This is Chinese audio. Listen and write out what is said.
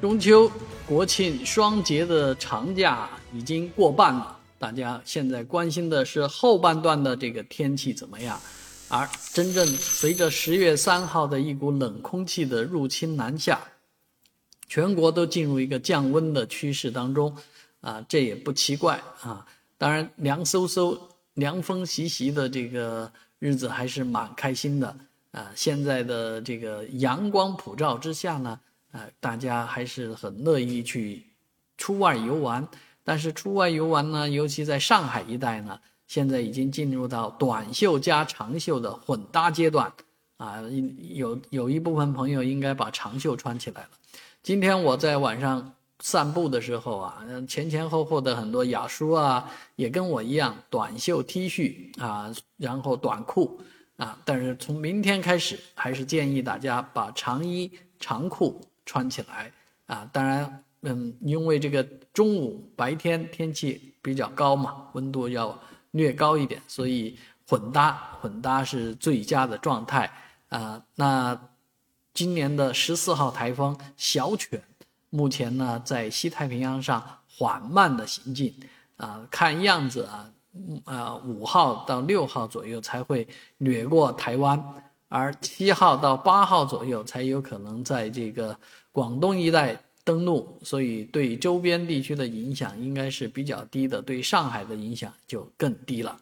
中秋、国庆双节的长假已经过半了，大家现在关心的是后半段的这个天气怎么样。而真正随着十月三号的一股冷空气的入侵南下，全国都进入一个降温的趋势当中，啊，这也不奇怪啊。当然，凉飕飕、凉风习习的这个日子还是蛮开心的啊。现在的这个阳光普照之下呢。啊，大家还是很乐意去出外游玩，但是出外游玩呢，尤其在上海一带呢，现在已经进入到短袖加长袖的混搭阶段，啊，有有一部分朋友应该把长袖穿起来了。今天我在晚上散步的时候啊，前前后后的很多雅叔啊，也跟我一样，短袖 T 恤啊，然后短裤啊，但是从明天开始，还是建议大家把长衣长裤。穿起来啊，当然，嗯，因为这个中午白天天气比较高嘛，温度要略高一点，所以混搭混搭是最佳的状态啊。那今年的十四号台风小犬，目前呢在西太平洋上缓慢的行进啊，看样子啊，啊五号到六号左右才会掠过台湾。而七号到八号左右才有可能在这个广东一带登陆，所以对周边地区的影响应该是比较低的，对上海的影响就更低了。